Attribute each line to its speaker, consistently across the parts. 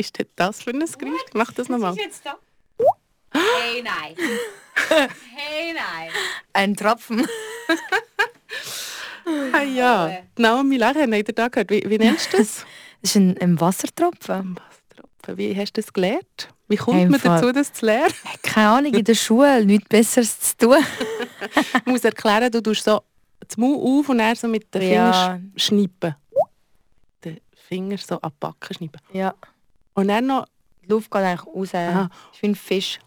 Speaker 1: ist denn das für ein Geräusch? Mach das nochmal.
Speaker 2: Was ist jetzt da? Hey, nein. Hey, nein.
Speaker 3: Ein Tropfen.
Speaker 1: Ah ja, Naomi Lachen, habt ihr da gehört? Wie, wie nennst du das?
Speaker 3: Das ist ein, ein Wassertropfen.
Speaker 1: Wassertropfen. Wie hast du das gelernt? Wie kommt
Speaker 3: Im
Speaker 1: man dazu, das zu lernen?
Speaker 3: Keine Ahnung, in der Schule nichts Besseres zu tun.
Speaker 1: Ich muss erklären, du tust so das Mund auf und dann so mit den Fingern
Speaker 3: Ja.
Speaker 1: sch- schnippen. Den Finger so Backe schnippen.
Speaker 3: Ja.
Speaker 1: Und dann noch...
Speaker 3: Die Luft geht eigentlich raus.
Speaker 1: Aha.
Speaker 3: Ich bin ein Fisch.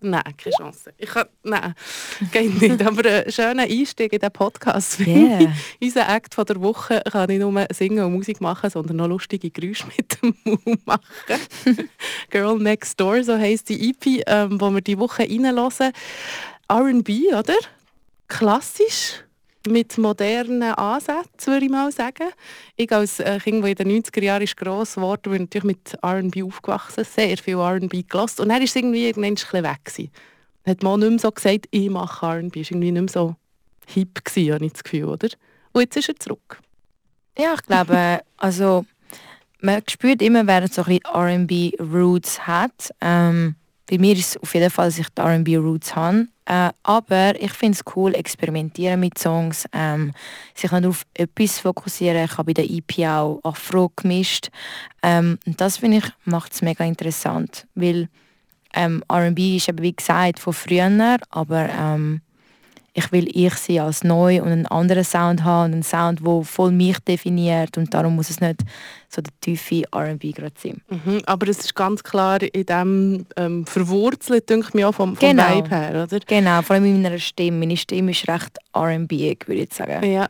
Speaker 1: Nein, keine Chance. Ich kann, nein, geht nicht. Aber ein schöner Einstieg in den Podcast.
Speaker 3: Yeah.
Speaker 1: Unser Act von der Woche kann nicht nur singen und Musik machen, sondern noch lustige Geräusche mit dem Mund machen. Girl Next Door, so heisst die EP, ähm, wo wir die Woche reinhören. R&B, oder? Klassisch. Mit modernen Ansätzen, würde ich mal sagen. Ich als äh, Kind, das in den 90er Jahren gross geworden bin, natürlich mit R&B aufgewachsen, sehr viel R&B gelassen. Und dann war es irgendwie irgendwann ein bisschen weg. Gewesen. Hat man nicht mehr so gesagt, ich mache R&B. Es war irgendwie nicht mehr so hip, gewesen, habe ich das Gefühl, oder? Und jetzt ist er zurück.
Speaker 3: Ja, ich glaube, also man spürt immer, wer so ein R&B Roots hat. Ähm, bei mir ist es auf jeden Fall, dass ich R&B Roots habe. Äh, aber ich finde es cool, experimentieren mit Songs, ähm, sich nicht auf etwas fokussieren. Ich habe bei der EP auch Afro gemischt. Ähm, und das finde ich, macht es mega interessant, weil ähm, R&B ist eben wie gesagt von früher, aber ähm, ich will ich sein als neu und einen anderen Sound haben einen Sound, der voll mich definiert und darum muss es nicht so der tiefe R&B gerade sein.
Speaker 1: Mhm, aber es ist ganz klar in dem ähm, verwurzelt, denke ich mir auch vom, vom
Speaker 3: Genau.
Speaker 1: Vibe her, oder?
Speaker 3: Genau, vor allem in meiner Stimme. Meine Stimme ist recht R&B, würde ich sagen.
Speaker 1: Ja.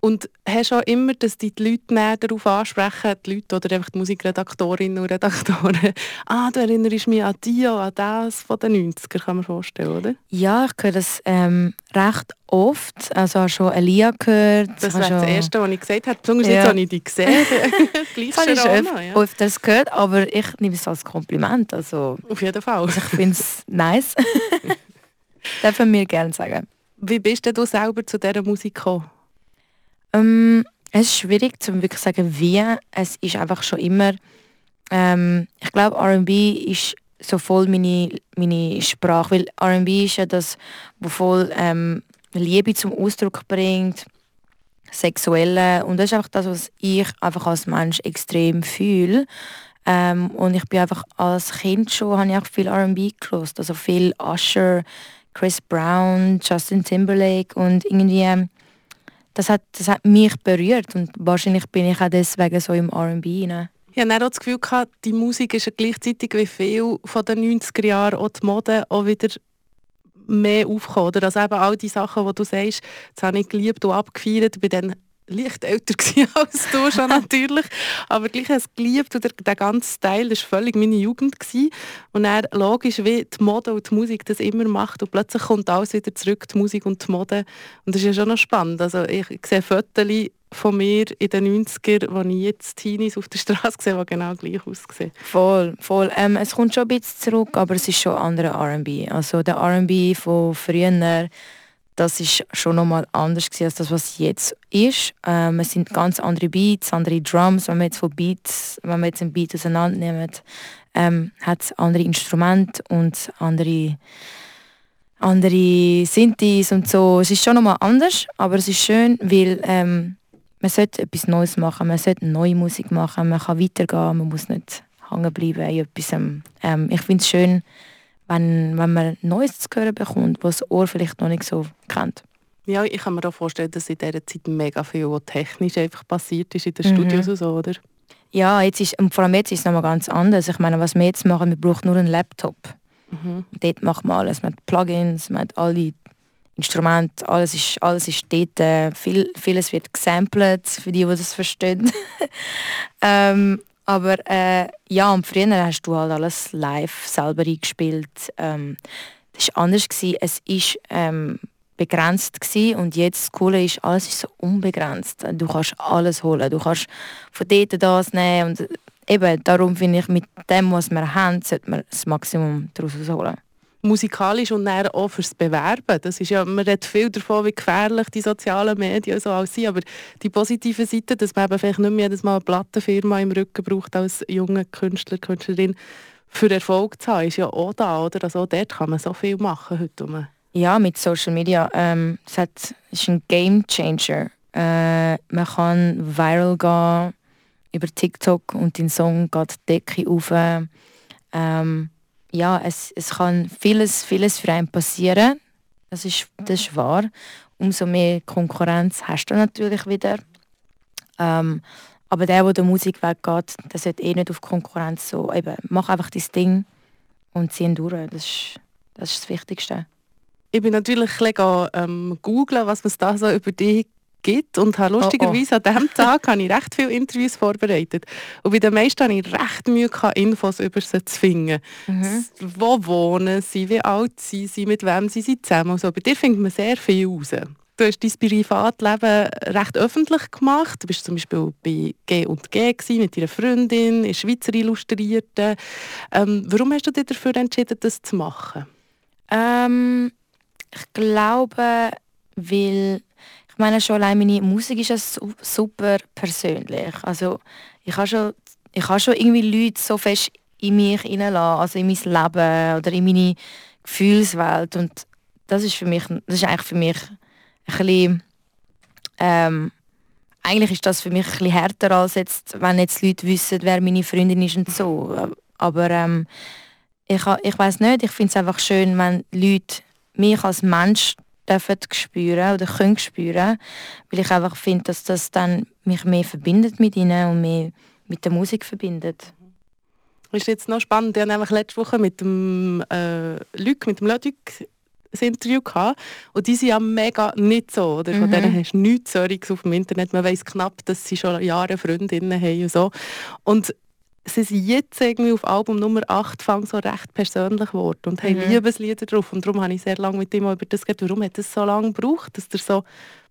Speaker 1: Und hast du auch immer, dass die Leute näher darauf ansprechen, die Leute oder einfach die Musikredaktorinnen und Redaktoren, ah, du erinnerst mich an die, an das von den 90er, kann man vorstellen, oder?
Speaker 3: Ja, ich höre das ähm, recht oft. Also habe schon Elia gehört.
Speaker 1: Das wäre das Erste, was ich gesagt habe. Besonders
Speaker 3: Ja.
Speaker 1: jetzt habe ich dich gesehen. Gleich
Speaker 3: Das ich schon
Speaker 1: Sharona,
Speaker 3: öf
Speaker 1: ja.
Speaker 3: öfters gehört, aber ich nehme es als Kompliment. Also
Speaker 1: Auf jeden Fall.
Speaker 3: ich finde es nice. Dürfen wir gerne sagen.
Speaker 1: Wie bist denn du selber zu dieser Musik gekommen?
Speaker 3: Ähm, es ist schwierig zu wirklich sagen, wie. Es ist einfach schon immer. Ähm, ich glaube, R&B ist so voll meine, meine Sprache, weil R&B ist ja das, wo voll ähm, Liebe zum Ausdruck bringt, sexuelle und das ist einfach das, was ich einfach als Mensch extrem fühle. Ähm, und ich bin einfach als Kind schon, habe ich auch viel R&B gelost, also viel Usher, Chris Brown, Justin Timberlake und irgendwie ähm, das hat, das hat mich berührt und wahrscheinlich bin ich auch deswegen so im R&B rein.
Speaker 1: Ich hatte auch das Gefühl, die Musik ist gleichzeitig wie viel von den 90er Jahren auch die Mode auch wieder mehr aufgekommen. Oder? Also eben all die Sachen, die du sagst, das habe ich geliebt und abgefeiert. War dann leicht älter als du schon natürlich. Aber gleich habe es geliebt und der, ganze Style war völlig meine Jugend. Gewesen. Und dann logisch, wie die Mode und die Musik das immer macht. Und plötzlich kommt alles wieder zurück, die Musik und die Mode. Und das ist ja schon noch spannend. Also ich sehe Fotos von mir in den 90er, wo ich jetzt Teenies auf der Straße sehe, die genau gleich aussehen.
Speaker 3: Voll, voll. Ähm, es kommt schon ein bisschen zurück, aber es ist schon anderer R&B. Also der R&B von früher, das ist schon nochmal anders gewesen als das, was jetzt ist. Ähm, es sind ganz andere Beats, andere Drums. Wenn man jetzt von Beats, wenn man jetzt einen Beat auseinandernimmt, ähm, hat es andere Instrumente und andere andere Synthes und so. Es ist schon nochmal anders, aber es ist schön, weil ähm, man sollte etwas Neues machen, man sollte neue Musik machen, man kann weitergehen, man muss nicht hängen bleiben in etwas. Ähm, ich finde es schön, wenn, wenn man Neues zu hören bekommt, was das Ohr vielleicht noch nicht so kennt.
Speaker 1: Ja, ich kann mir auch vorstellen, dass in dieser Zeit mega viel was technisch einfach passiert ist in den
Speaker 3: Mhm.
Speaker 1: Studios und so, oder?
Speaker 3: Ja, jetzt ist, und vor allem jetzt ist es nochmal ganz anders. Ich meine, was wir jetzt machen, wir brauchen nur einen Laptop.
Speaker 1: Mhm.
Speaker 3: Dort macht man alles. Man hat Plugins, man hat alle Instrumente, alles ist, alles ist dort. Äh, viel, vieles wird gesampelt, für die, die das verstehen. ähm, aber äh, ja, und früher hast du halt alles live selber eingespielt. Ähm, das war anders. Gewesen. Es ist ähm, begrenzt gewesen und jetzt das Coole ist, alles ist so unbegrenzt. Du kannst alles holen. Du kannst von dort das nehmen und eben darum finde ich, mit dem, was wir haben, sollte man das Maximum daraus holen.
Speaker 1: Musikalisch und dann auch fürs Bewerben. Das ist ja, man redet viel davon, wie gefährlich die sozialen Medien so alles sind, aber die positive Seite, dass man eben vielleicht nicht mehr jedes Mal eine Plattenfirma im Rücken braucht als junger Künstler, Künstlerin, für Erfolg zu haben, ist ja auch da, oder? Also auch dort kann man so viel machen heute.
Speaker 3: Ja, mit Social Media. Ähm, es hat, ist ein Game Changer. Äh, man kann viral gehen über TikTok und dein Song geht die Decke auf. Ähm, ja, es, es kann vieles, vieles für einen passieren. Das ist, das ist wahr. Umso mehr Konkurrenz hast du natürlich wieder. Ähm, aber der, der der Musik weggeht, der sollte eh nicht auf Konkurrenz so. Eben, mach einfach dein Ding und zieh durch. Das ist, das ist das Wichtigste.
Speaker 1: Ich bin natürlich ein bisschen ähm, googeln, was es da so über dich gibt und habe lustigerweise oh, oh. an diesem Tag habe ich recht viele Interviews vorbereitet. Und bei den meisten habe ich recht Mühe gehabt, Infos über sie zu finden. Mhm. Wo wohnen sie, wie alt sind sie, mit wem sie sind zusammen. Und so. Bei dir findet man sehr viel raus. Du hast dein Privatleben recht öffentlich gemacht. Du bist zum Beispiel bei G und G mit deiner Freundin, in Schweizer Illustrierten. Ähm, warum hast du dich dafür entschieden, das zu machen?
Speaker 3: Ähm, ich glaube, weil ich meine schon allein meine Musik ist ja super persönlich. Also ich habe schon, ich habe schon irgendwie Leute so fest in mich hineinlassen, also in mein Leben oder in meine Gefühlswelt und das ist für mich, das ist eigentlich für mich ein bisschen, ähm, eigentlich ist das für mich ein bisschen härter als jetzt, wenn jetzt Leute wissen, wer meine Freundin ist und so. Aber ähm, ich, ich weiß nicht, ich finde es einfach schön, wenn Leute mich als Mensch dürfen spüren oder können spüren, weil ich einfach finde, dass das dann mich mehr verbindet mit ihnen und mehr mit der Musik verbindet.
Speaker 1: Das ist jetzt noch spannend. Ich hatte letzte Woche mit dem äh, Luc, mit dem Ludwig ein Interview gehabt. Und die sind ja mega nicht so. Oder? Von mhm. denen hast du nichts Sorries auf dem Internet. Man weiß knapp, dass sie schon Jahre Freundinnen haben und so. Und sie sind jetzt irgendwie auf Album Nummer 8 fang so recht persönlich geworden und haben mhm. Liebeslieder drauf. Und darum habe ich sehr lange mit ihm über das geredet. Warum hat es so lange gebraucht, dass der so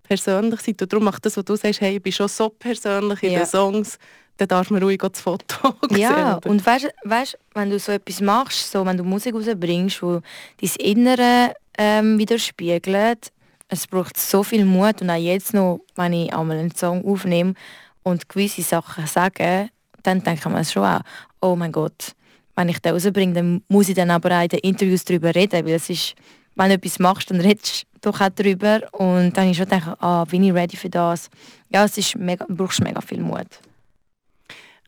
Speaker 1: persönlich seid? Und darum macht das, was du sagst, hey, ich bin schon so persönlich in ja. den Songs, dann darf man ruhig das Foto
Speaker 3: sehen. Ja, und weißt du, wenn du so etwas machst, so, wenn du Musik rausbringst, wo dein Innere ähm, widerspiegelt, es braucht so viel Mut und auch jetzt noch, wenn ich einmal einen Song aufnehme und gewisse Sachen sage, dann denkt man schon auch, oh mein Gott, wenn ich den rausbringe, dann muss ich dann aber auch in den Interviews darüber reden, weil es ist, wenn du etwas machst, dann redest du doch auch darüber und dann ich schon denke, ah, bin ich ready für das? Ja, es ist mega, du brauchst mega viel Mut.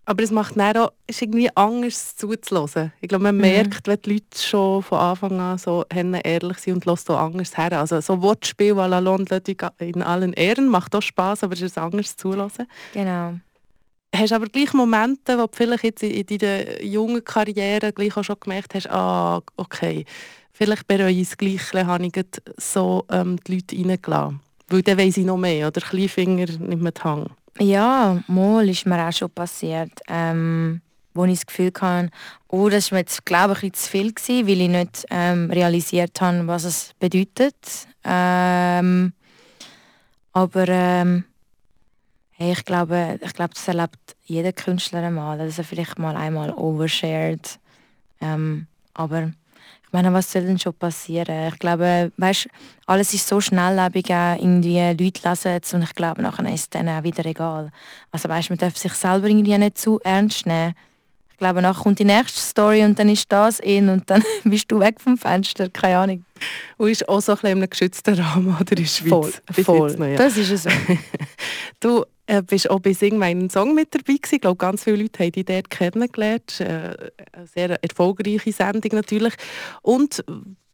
Speaker 1: Aber es macht dann auch, ist irgendwie anders zuzulassen. Ich glaube, man mhm. merkt, wenn die Leute schon von Anfang an so ehrlich sind und lässt auch anders her. Also so Wortspiel à la London in allen Ehren macht auch Spaß, aber es ist anders zulassen.
Speaker 3: Genau
Speaker 1: hast aber gleich Momente, wo du vielleicht jetzt in deiner jungen Karriere gleich auch schon gemerkt hast, ah, okay, vielleicht bereue ich es gleich, habe ich so ähm, die Leute reingelassen. Weil dann weiss ich noch mehr, oder Kleinfinger nimmt man den Hang.
Speaker 3: Ja, mal ist mir auch schon passiert, ähm, wo ich das Gefühl hatte, oh, das war jetzt, glaube ich, ein zu viel gewesen, weil ich nicht ähm, realisiert habe, was es bedeutet. Ähm, aber ähm, Hey, ich glaube, ich glaube, das erlebt jeder Künstler einmal, dass er vielleicht mal einmal overshared. Ähm, aber ich meine, was soll denn schon passieren? Ich glaube, weißt, alles ist so schnelllebig, irgendwie Leute lesen es und ich glaube, nachher ist es dann auch wieder egal. Also weißt, man darf sich selber irgendwie nicht zu ernst nehmen. Ich glaube, nachher kommt die nächste Story und dann ist das in und dann bist du weg vom Fenster, keine Ahnung.
Speaker 1: Und ist auch so ein bisschen geschützten Rahmen oder in der Schweiz?
Speaker 3: Voll, voll. Das ist es so.
Speaker 1: du äh, bist auch bei Sing meinen Song mit dabei gewesen. Ich glaube, ganz viele Leute haben dich dort kennengelernt. Äh, eine sehr erfolgreiche Sendung natürlich. Und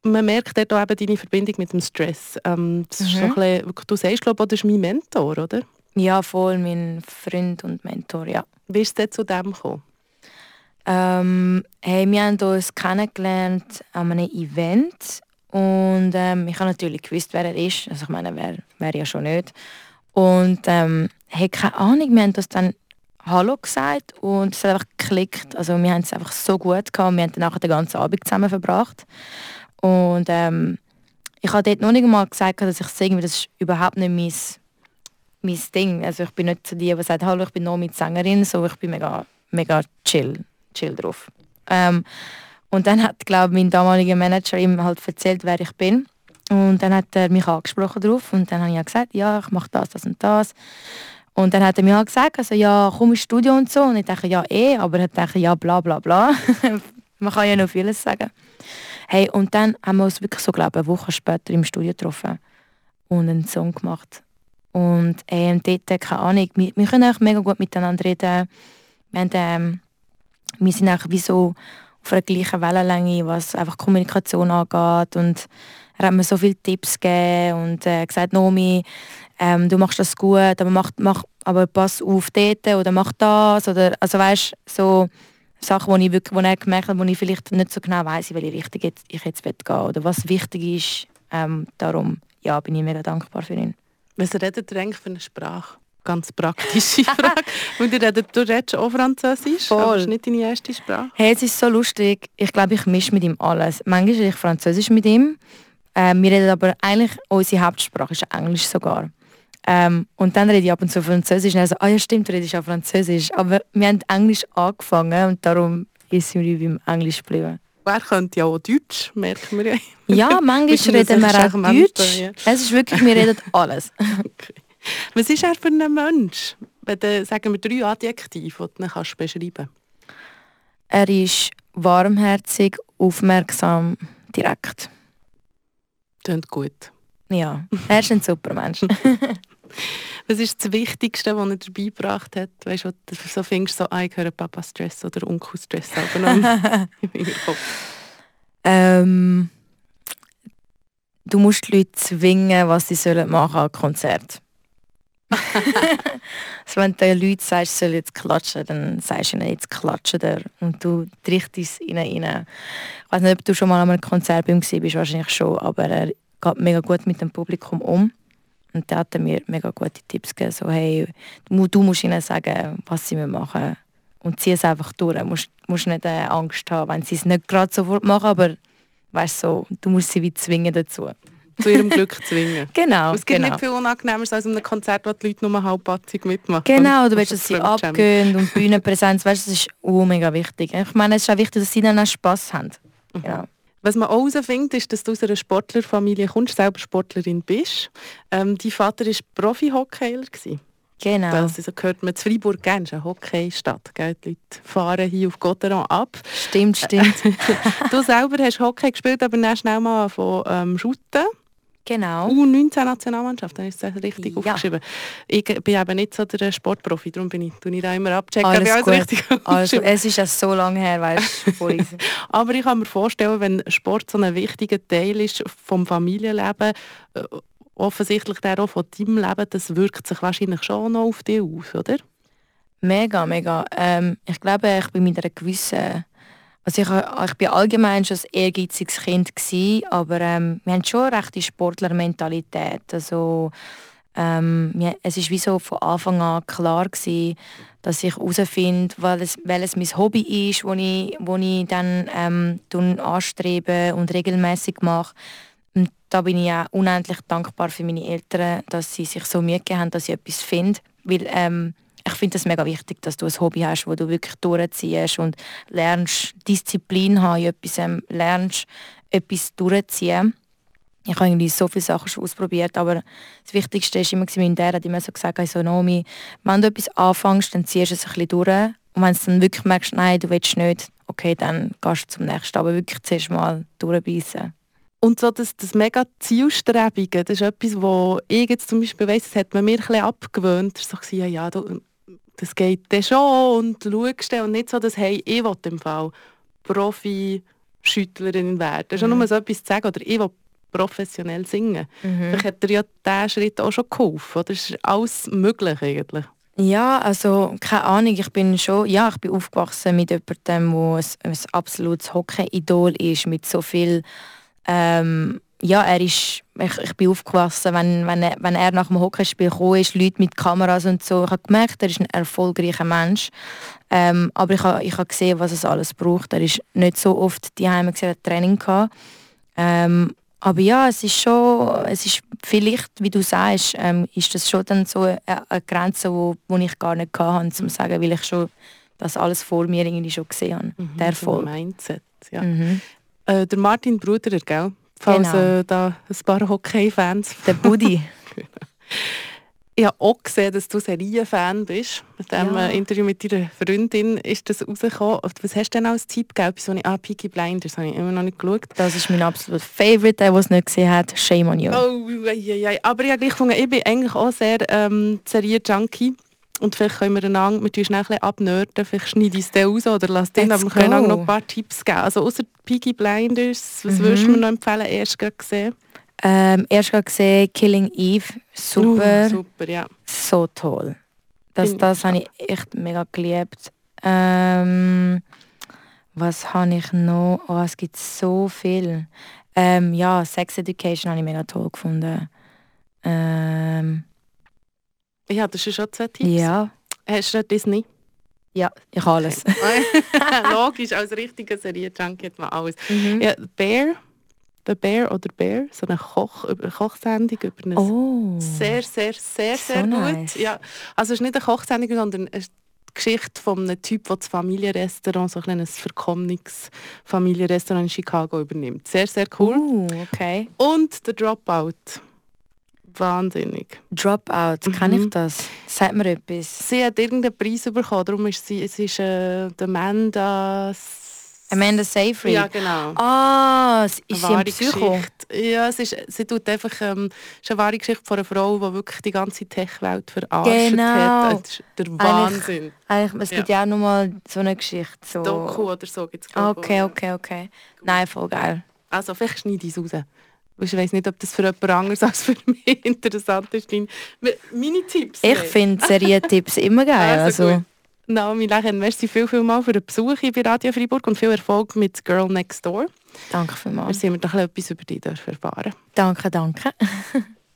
Speaker 1: man merkt dort auch eben deine Verbindung mit dem Stress. Ähm, das mhm. ist so mhm. ein bisschen, du sagst, glaube ich, das ist mein Mentor, oder?
Speaker 3: Ja, voll, mein Freund und Mentor, ja.
Speaker 1: Wie ist es zu dem gekommen?
Speaker 3: Ähm, hey, wir haben uns kennengelernt an einem Event und ähm, ich habe natürlich gewusst, wer er ist. Also ich meine, wer, wer ja schon nicht. Und ähm, hey, keine Ahnung, wir haben das dann Hallo gesagt und es hat einfach geklickt. Also wir haben es einfach so gut gehabt. Wir haben dann nachher den ganzen Abend zusammen verbracht. Und ähm, ich habe dort noch nicht mal gesagt, dass ich singe, das ist überhaupt nicht mein, mein Ding. Also ich bin nicht zu die, die sagt, hallo, ich bin noch mit Sängerin, so ich bin mega, mega chill chill drauf. Ähm, Und dann hat, glaube mein damaliger Manager ihm halt erzählt, wer ich bin. Und dann hat er mich angesprochen darauf und dann habe ich gesagt, ja, ich mache das, das und das. Und dann hat er mir halt gesagt, also ja, komm ins Studio und so. Und ich dachte, ja, eh, aber er dachte, ja, bla bla bla. Man kann ja noch vieles sagen. Hey, und dann haben wir uns wirklich so, glaube eine Woche später im Studio getroffen und einen Song gemacht. Und ähm, dort, keine Ahnung, wir, wir können auch mega gut miteinander reden. Wir, haben, ähm, wir sind auch wie so auf einer gleichen Wellenlänge, was einfach Kommunikation angeht. Und er hat mir so viele Tipps gegeben und äh, gesagt, Nomi, ähm, du machst das gut, aber, mach, mach, aber pass auf dort oder mach das. Oder, also weißt, so Sachen, wo, ich wirklich, wo er gemerkt hat, wo ich vielleicht nicht so genau weiß, in welche Richtung jetzt, ich jetzt gehen will oder was wichtig ist. Ähm, darum ja, bin ich mega dankbar für ihn.
Speaker 1: Was redet ihr eigentlich für eine Sprache? Ganz praktische Frage. Ihr redet, du redest auch Französisch, Voll. aber das ist nicht deine erste Sprache.
Speaker 3: Hey, es ist so lustig. Ich glaube, ich mische mit ihm alles. Manchmal rede ich Französisch mit ihm. Ähm, wir reden aber eigentlich, unsere Hauptsprache ist Englisch sogar. Ähm, und dann rede ich ab und zu Französisch und er so, ah ja stimmt, du redest auch Französisch. Aber wir haben Englisch angefangen und darum ist wir beim Englisch geblieben.
Speaker 1: Wer könnte ja auch Deutsch, merken wir ja.
Speaker 3: Ja, manchmal reden wir auch Deutsch. Ja. Es ist wirklich, wir reden alles.
Speaker 1: okay. Was ist er für ein Mensch? Wenn du, sagen wir drei Adjektive, die du kannst beschreiben
Speaker 3: Er ist warmherzig, aufmerksam, direkt.
Speaker 1: Klingt gut.
Speaker 3: Ja, er ist ein super Mensch.
Speaker 1: Was ist das Wichtigste, was er dabei gebracht hat? Weißt du, du so findest, so, ah, ich höre Papa Stress oder Onkel Stress
Speaker 3: ähm, Du musst die Leute zwingen, was sie sollen machen an Konzert. also wenn du den Leuten sagst, sie sollen jetzt klatschen, dann sagst du ihnen, jetzt klatschen der und du richtest es ihnen rein. Ich weiß nicht, ob du schon mal an einem Konzert bei ihm warst, wahrscheinlich schon, aber er geht mega gut mit dem Publikum um. Und der hat mir mega gute Tipps gegeben, so hey, du, du musst ihnen sagen, was sie machen und zieh es einfach durch. Du musst, musst nicht äh, Angst haben, wenn sie es nicht gerade sofort machen, aber weißt so, du musst sie wie zwingen dazu.
Speaker 1: Zu ihrem Glück zwingen.
Speaker 3: genau.
Speaker 1: Es gibt
Speaker 3: genau.
Speaker 1: nicht viel Unangenehmer als einem Konzert, wo die Leute nur halbpatzig mitmachen.
Speaker 3: Genau, du willst, dass sie abgehen und Bühnenpräsenz, weißt, das ist oh, mega wichtig. Ich meine, es ist auch wichtig, dass sie dann auch Spass haben. Mhm. Genau.
Speaker 1: Was man auch herausfindet, ist, dass du aus einer Sportlerfamilie kommst, selber Sportlerin bist. Ähm, dein Vater war Profi-Hockeyler.
Speaker 3: Genau.
Speaker 1: Weil also gehört man zu Freiburg gerne, ist eine Hockeystadt. Gell? Die Leute fahren hier auf Gotteron ab.
Speaker 3: Stimmt, stimmt.
Speaker 1: du selber hast Hockey gespielt, aber dann schnell mal von ähm, Shooten.
Speaker 3: Genau.
Speaker 1: U19-Nationalmannschaft, dann ist das richtig ja. aufgeschrieben. Ich bin eben nicht so der Sportprofi, darum bin ich, tue ich da immer abchecken,
Speaker 3: alles, alles richtig also, Es ist ja so lange her, weißt du,
Speaker 1: Aber ich kann mir vorstellen, wenn Sport so ein wichtiger Teil ist vom Familienleben, äh, offensichtlich der auch von deinem Leben, das wirkt sich wahrscheinlich schon noch auf dich aus, oder?
Speaker 3: Mega, mega. Ähm, ich glaube, ich bin mit einer gewissen also ich, ich bin allgemein schon ein ehrgeiziges Kind gewesen, aber ähm, wir haben schon eine rechte Sportlermentalität. Also ähm, es ist wie so von Anfang an klar gewesen, dass ich herausfinde, welches, welches mein Hobby ist, wo ich, wo ich dann ähm, anstrebe und regelmäßig mache. Und da bin ich auch unendlich dankbar für meine Eltern, dass sie sich so Mühe gegeben haben, dass ich etwas finde. Weil ähm, ich finde es mega wichtig, dass du ein Hobby hast, wo du wirklich durchziehst und lernst, Disziplin haben, etwas ähm, lernst, etwas durchziehen. Ich habe irgendwie so viele Sachen schon ausprobiert, aber das Wichtigste ist immer, mein Dad hat immer so gesagt, also Nomi, wenn du etwas anfängst, dann ziehst du es ein bisschen durch. Und wenn du dann wirklich merkst, nein, du willst nicht, okay, dann gehst du zum nächsten. Aber wirklich zuerst mal durchbeissen.
Speaker 1: Und so das, das mega Zielstrebige, das ist etwas, wo ich jetzt zum Beispiel weiss, das hat man mir ein bisschen abgewöhnt. So ja, ja, du, das geht dann schon und schaust und nicht so, dass hey, ich will im Fall Profi-Schüttlerin werden. Das ist mhm. nur so etwas zu sagen oder ich will professionell singen. Mhm. Vielleicht hat dir ja diesen Schritt auch schon geholfen. Oder ist alles möglich eigentlich?
Speaker 3: Ja, also keine Ahnung, ich bin schon, ja, ich bin aufgewachsen mit jemandem, der ein, ein absolutes Hockey-Idol ist, mit so viel ähm, ja, er ist, ich, ich bin aufgewachsen, wenn, wenn, er, wenn er nach dem Hockeyspiel kam, ist, Leute mit Kameras und so, ich habe gemerkt, er ist ein erfolgreicher Mensch. Ähm, aber ich habe, ich habe gesehen, was es alles braucht. Er ist nicht so oft die Heime Training gehabt. Ähm, aber ja, es ist schon, es ist vielleicht, wie du sagst, ähm, ist das schon dann so eine, eine Grenze, wo, wo ich gar nicht hatte, um zu sagen, weil ich schon das alles vor mir irgendwie schon gesehen habe. Mhm, der Erfolg.
Speaker 1: Mindset. Ja.
Speaker 3: Mhm.
Speaker 1: Äh, der Martin Bruderer, gell? Falls
Speaker 3: Genau.
Speaker 1: äh, da ein paar Hockey-Fans
Speaker 3: Der Buddy.
Speaker 1: Ich habe auch gesehen, dass du Serienfan bist. Mit dem
Speaker 3: Ja.
Speaker 1: äh, Interview mit deiner Freundin ist das rausgekommen. Was hast du denn als Tipp gegeben? So eine ah, Peaky Blinders habe ich immer noch nicht geschaut.
Speaker 3: Das ist mein absoluter Favorite, der es nicht gesehen hat. Shame on you.
Speaker 1: Oh, ei, ei, ei. Aber ich habe gleich gefunden, ich bin eigentlich auch sehr ähm, Serien-Junkie. Und vielleicht können wir einander, wir tun schnell ein bisschen abnörden, vielleicht schneide ich es dann raus oder lass den, aber wir können auch noch ein paar Tipps geben. Also außer Peaky Blinders, was
Speaker 3: Mhm.
Speaker 1: würdest du mir noch empfehlen, erst gerade gesehen?
Speaker 3: Ähm, erst gerade gesehen, Killing Eve. Super.
Speaker 1: Uh, super, ja.
Speaker 3: so toll. Das, das habe ich echt mega geliebt. Ähm, was habe ich noch? Oh, es gibt so viel. Ähm, ja, Sex Education habe ich mega toll gefunden. Ähm,
Speaker 1: Ich hatte schon schon zwei Tipps.
Speaker 3: ja.
Speaker 1: Hast du Disney?
Speaker 3: Ja, ich habe alles.
Speaker 1: Logisch, als richtiger Serienjunkie hat man alles.
Speaker 3: Mhm.
Speaker 1: Ja, Bear, The Bear oder Bear, so eine Koch, über- eine Kochsendung über eine
Speaker 3: Oh.
Speaker 1: sehr, sehr, sehr,
Speaker 3: So
Speaker 1: sehr gut.
Speaker 3: nice.
Speaker 1: Ja, also es ist nicht eine Kochsendung, sondern es ist die Geschichte von einem Typ, der das Familienrestaurant, so ein kleines verkommenes Familienrestaurant in Chicago übernimmt. Sehr, sehr cool.
Speaker 3: Uh, okay.
Speaker 1: Und The Dropout. Wahnsinnig.
Speaker 3: Dropout, kann
Speaker 1: Mhm.
Speaker 3: ich das? Sagt mir etwas.
Speaker 1: Sie hat irgendeinen Preis bekommen, darum ist sie, es ist äh, Amanda...
Speaker 3: Amanda Seyfried.
Speaker 1: Ja, genau.
Speaker 3: Ah, ist sie ein Psycho?
Speaker 1: Geschichte. Ja, es ist, sie tut einfach, ähm, es ist eine wahre Geschichte von einer Frau, die wirklich die ganze Tech-Welt verarscht
Speaker 3: Genau.
Speaker 1: hat. Das ist der Wahnsinn.
Speaker 3: Eigentlich, es gibt ja auch noch mal so eine Geschichte. So.
Speaker 1: Doku oder so gibt es
Speaker 3: Okay, okay, okay. Nein, voll geil.
Speaker 1: Also vielleicht schneide ich es raus. Ich weiß nicht, ob das für jemand anderes als für mich interessant ist. Meine Tipps.
Speaker 3: Ich finde Serientipps immer geil.
Speaker 1: Also
Speaker 3: Also,
Speaker 1: gut. Naomi Lechen, merci viel, viel mal für den Besuch hier bei Radio Freiburg und viel Erfolg mit Girl Next Door.
Speaker 3: danke
Speaker 1: Wir
Speaker 3: vielmals.
Speaker 1: sind wir noch etwas über dich erfahren
Speaker 3: Danke, danke.